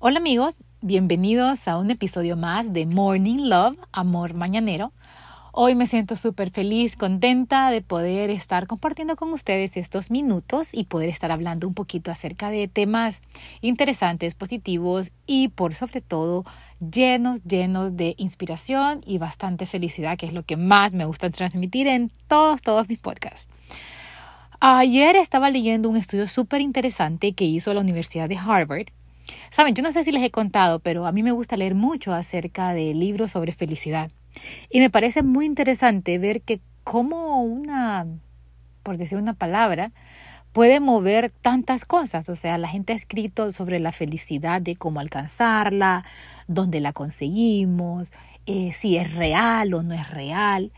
Hola amigos, bienvenidos a un episodio más de Morning Love, Amor Mañanero. Hoy me siento súper feliz, contenta de poder estar compartiendo con ustedes estos minutos y poder estar hablando un poquito acerca de temas interesantes, positivos y por sobre todo llenos, llenos de inspiración y bastante felicidad, que es lo que más me gusta transmitir en todos, todos mis podcasts. Ayer estaba leyendo un estudio súper interesante que hizo la Universidad de Harvard Saben, yo no sé si les he contado, pero a mí me gusta leer mucho acerca de libros sobre felicidad. Y me parece muy interesante ver que cómo una, por decir una palabra, puede mover tantas cosas. O sea, la gente ha escrito sobre la felicidad, de cómo alcanzarla, dónde la conseguimos, eh, si es real o no es real.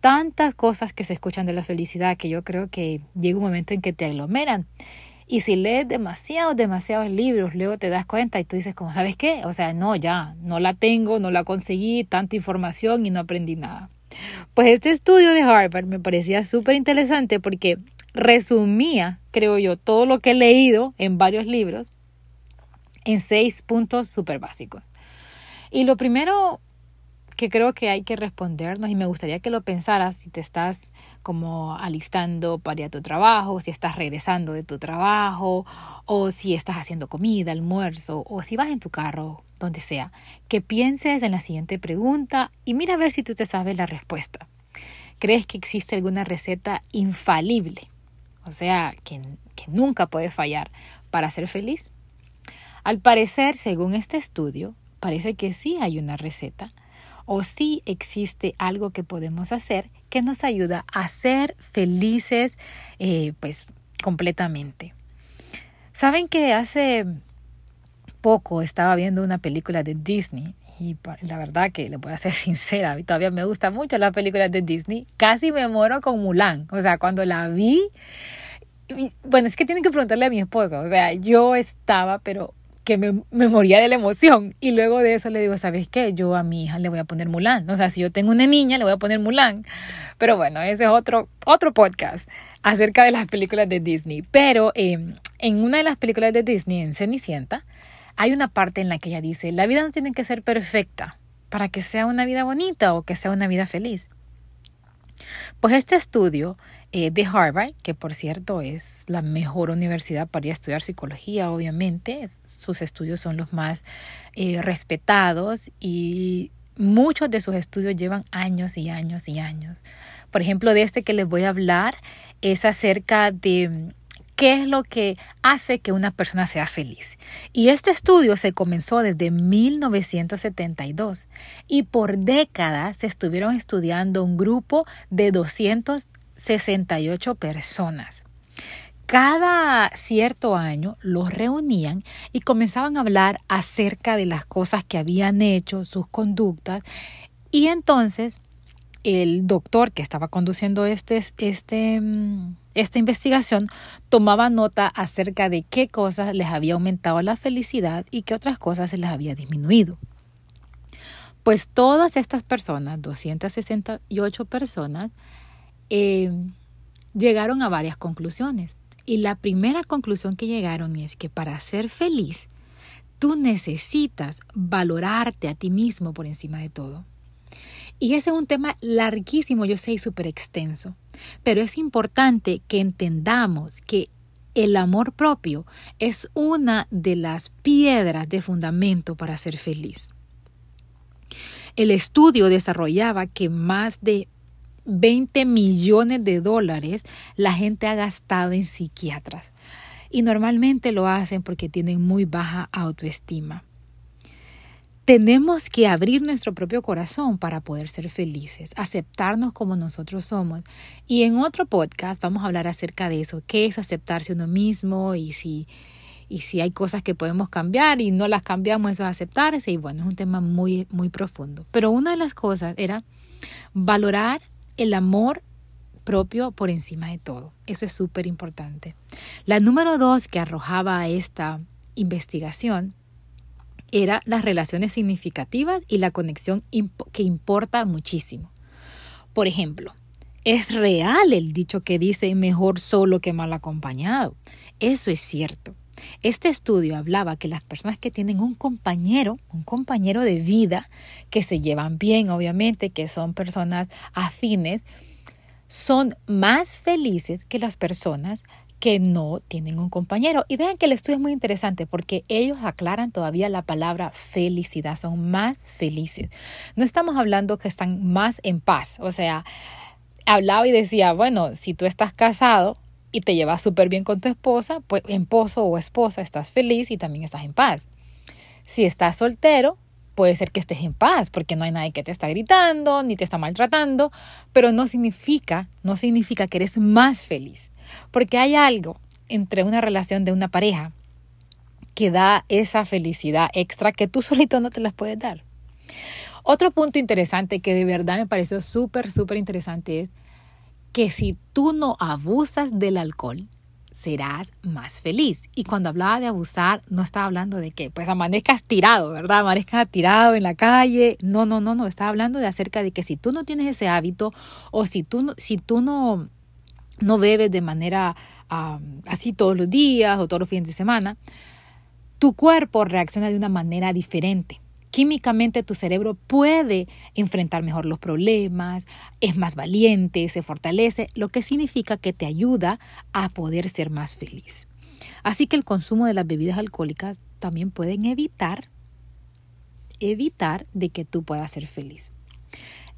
Tantas cosas que se escuchan de la felicidad que yo creo que llega un momento en que te aglomeran. Y si lees demasiados, demasiados libros, luego te das cuenta y tú dices, como, ¿sabes qué? O sea, no, ya, no la tengo, no la conseguí, tanta información y no aprendí nada. Pues este estudio de Harvard me parecía súper interesante porque resumía, creo yo, todo lo que he leído en varios libros en seis puntos súper básicos. Y lo primero que creo que hay que respondernos y me gustaría que lo pensaras si te estás como alistando para ir a tu trabajo, si estás regresando de tu trabajo o si estás haciendo comida, almuerzo o si vas en tu carro, donde sea, que pienses en la siguiente pregunta y mira a ver si tú te sabes la respuesta. ¿Crees que existe alguna receta infalible? O sea, que, que nunca puede fallar para ser feliz. Al parecer, según este estudio, parece que sí hay una receta o si existe algo que podemos hacer que nos ayuda a ser felices eh, pues completamente. Saben que hace poco estaba viendo una película de Disney y la verdad que le voy a ser sincera, a mí todavía me gusta mucho las películas de Disney, casi me muero con Mulan, o sea, cuando la vi, bueno, es que tienen que preguntarle a mi esposo, o sea, yo estaba pero que me, moría de la emoción. Y luego de eso le digo, ¿sabes qué? Yo a mi hija le voy a poner Mulan. O sea, si yo tengo una niña, le voy a poner Mulan. Pero bueno, ese es otro, otro podcast acerca de las películas de Disney. Pero em, en una de las películas de Disney, en Cenicienta, hay una parte en la que ella dice, la vida no tiene que ser perfecta para que sea una vida bonita o que sea una vida feliz. Pues este estudio eh, de Harvard, que por cierto es la mejor universidad para estudiar psicología, obviamente, sus estudios son los más eh, respetados y muchos de sus estudios llevan años y años y años. Por ejemplo, de este que les voy a hablar es acerca de qué es lo que hace que una persona sea feliz. Y este estudio se comenzó desde 1972 y por décadas se estuvieron estudiando un grupo de 268 personas. Cada cierto año los reunían y comenzaban a hablar acerca de las cosas que habían hecho, sus conductas, y entonces el doctor que estaba conduciendo este, este, esta investigación tomaba nota acerca de qué cosas les había aumentado la felicidad y qué otras cosas se les había disminuido. Pues todas estas personas, 268 personas, eh, llegaron a varias conclusiones. Y la primera conclusión que llegaron es que para ser feliz, tú necesitas valorarte a ti mismo por encima de todo. Y ese es un tema larguísimo, yo sé, y súper extenso. Pero es importante que entendamos que el amor propio es una de las piedras de fundamento para ser feliz. El estudio desarrollaba que más de 20 millones de dólares la gente ha gastado en psiquiatras. Y normalmente lo hacen porque tienen muy baja autoestima. Tenemos que abrir nuestro propio corazón para poder ser felices, aceptarnos como nosotros somos. Y en otro podcast vamos a hablar acerca de eso, qué es aceptarse uno mismo y si, y si hay cosas que podemos cambiar y no las cambiamos, eso es aceptarse. Y bueno, es un tema muy, muy profundo. Pero una de las cosas era valorar el amor propio por encima de todo. Eso es súper importante. La número dos que arrojaba esta investigación era las relaciones significativas y la conexión que importa muchísimo. Por ejemplo, es real el dicho que dice mejor solo que mal acompañado. Eso es cierto. Este estudio hablaba que las personas que tienen un compañero, un compañero de vida, que se llevan bien, obviamente, que son personas afines, son más felices que las personas que no tienen un compañero. Y vean que el estudio es muy interesante porque ellos aclaran todavía la palabra felicidad, son más felices. No estamos hablando que están más en paz, o sea, hablaba y decía, bueno, si tú estás casado y te llevas súper bien con tu esposa, pues esposo o esposa estás feliz y también estás en paz. Si estás soltero, puede ser que estés en paz porque no hay nadie que te está gritando ni te está maltratando, pero no significa, no significa que eres más feliz, porque hay algo entre una relación de una pareja que da esa felicidad extra que tú solito no te las puedes dar. Otro punto interesante que de verdad me pareció súper, súper interesante es que si tú no abusas del alcohol, serás más feliz. Y cuando hablaba de abusar, no estaba hablando de que pues amanezcas tirado, ¿verdad? Amanezcas tirado en la calle. No, no, no, no. Estaba hablando de acerca de que si tú no tienes ese hábito o si tú, si tú no, no bebes de manera así todos los días o todos los fines de semana, tu cuerpo reacciona de una manera diferente. Químicamente tu cerebro puede enfrentar mejor los problemas, es más valiente, se fortalece, lo que significa que te ayuda a poder ser más feliz. Así que el consumo de las bebidas alcohólicas también pueden evitar evitar de que tú puedas ser feliz.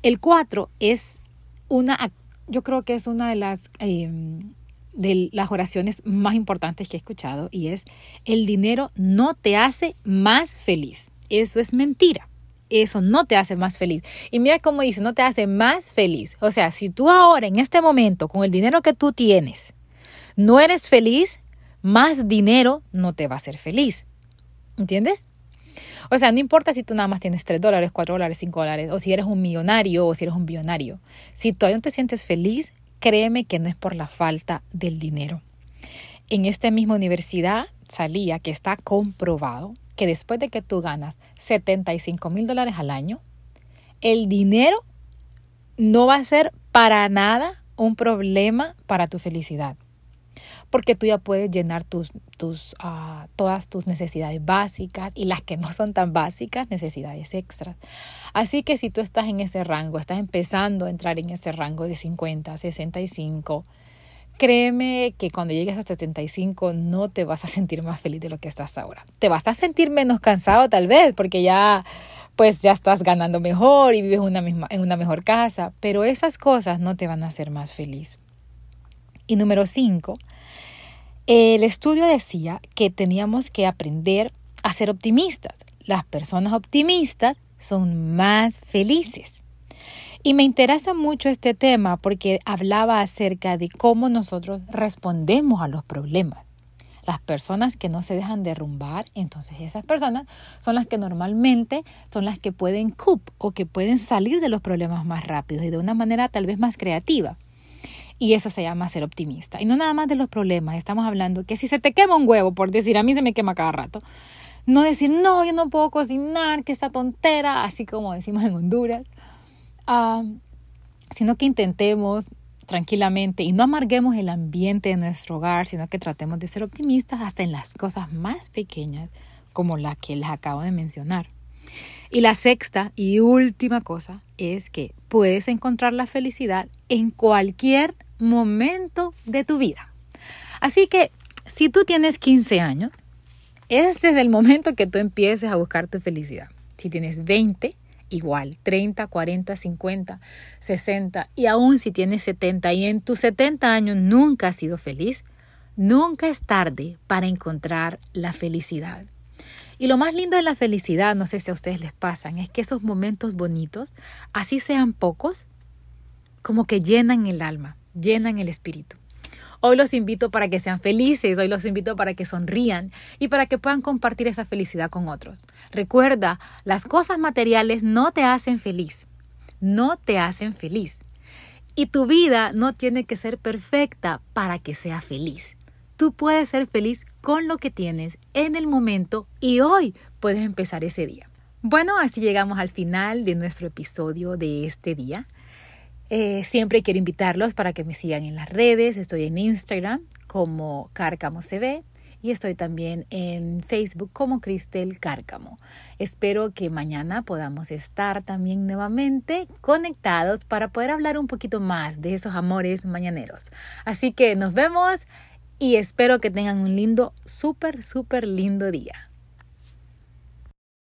El cuatro es una, yo creo que es una de las, em, de las oraciones más importantes que he escuchado y es, el dinero no te hace más feliz. Eso es mentira. Eso no te hace más feliz. Y mira cómo dice, no te hace más feliz. O sea, si tú ahora, en este momento, con el dinero que tú tienes, no eres feliz, más dinero no te va a hacer feliz. ¿Entiendes? O sea, no importa si tú nada más tienes 3 dólares, 4 dólares, 5 dólares, o si eres un millonario o si eres un billonario. Si todavía no te sientes feliz, créeme que no es por la falta del dinero. En esta misma universidad salía que está comprobado que después de que tú ganas 75 mil dólares al año, el dinero no va a ser para nada un problema para tu felicidad. Porque tú ya puedes llenar tus, tus, uh, todas tus necesidades básicas y las que no son tan básicas, necesidades extras. Así que si tú estás en ese rango, estás empezando a entrar en ese rango de 50, 65, créeme que cuando llegues a 75 no te vas a sentir más feliz de lo que estás ahora. Te vas a sentir menos cansado tal vez porque ya pues ya estás ganando mejor y vives una misma, en una mejor casa, pero esas cosas no te van a hacer más feliz. Y número 5, el estudio decía que teníamos que aprender a ser optimistas. Las personas optimistas son más felices. Y me interesa mucho este tema porque hablaba acerca de cómo nosotros respondemos a los problemas. Las personas que no se dejan derrumbar, entonces esas personas son las que normalmente son las que pueden coop o que pueden salir de los problemas más rápido y de una manera tal vez más creativa. Y eso se llama ser optimista. Y no nada más de los problemas, estamos hablando que si se te quema un huevo, por decir, a mí se me quema cada rato, no decir, no, yo no puedo cocinar, que esta tontera, así como decimos en Honduras sino que intentemos tranquilamente y no amarguemos el ambiente de nuestro hogar, sino que tratemos de ser optimistas hasta en las cosas más pequeñas como la que les acabo de mencionar. Y la sexta y última cosa es que puedes encontrar la felicidad en cualquier momento de tu vida. Así que si tú tienes 15 años, este es el momento que tú empieces a buscar tu felicidad. Si tienes 20, igual, 30, 40, 50, 60 y aún si tienes 70 y en tus 70 años nunca has sido feliz, nunca es tarde para encontrar la felicidad. Y lo más lindo de la felicidad, no sé si a ustedes les pasan, es que esos momentos bonitos, así sean pocos, como que llenan el alma, llenan el espíritu. Hoy los invito para que sean felices, hoy los invito para que sonrían y para que puedan compartir esa felicidad con otros. Recuerda, las cosas materiales no te hacen feliz, no te hacen feliz. Y tu vida no tiene que ser perfecta para que sea feliz. Tú puedes ser feliz con lo que tienes en el momento y hoy puedes empezar ese día. Bueno, así llegamos al final de nuestro episodio de este día. Eh, siempre quiero invitarlos para que me sigan en las redes. Estoy en Instagram como Cárcamos TV y estoy también en Facebook como Cristel Cárcamo. Espero que mañana podamos estar también nuevamente conectados para poder hablar un poquito más de esos amores mañaneros. Así que nos vemos y espero que tengan un lindo, súper, súper lindo día.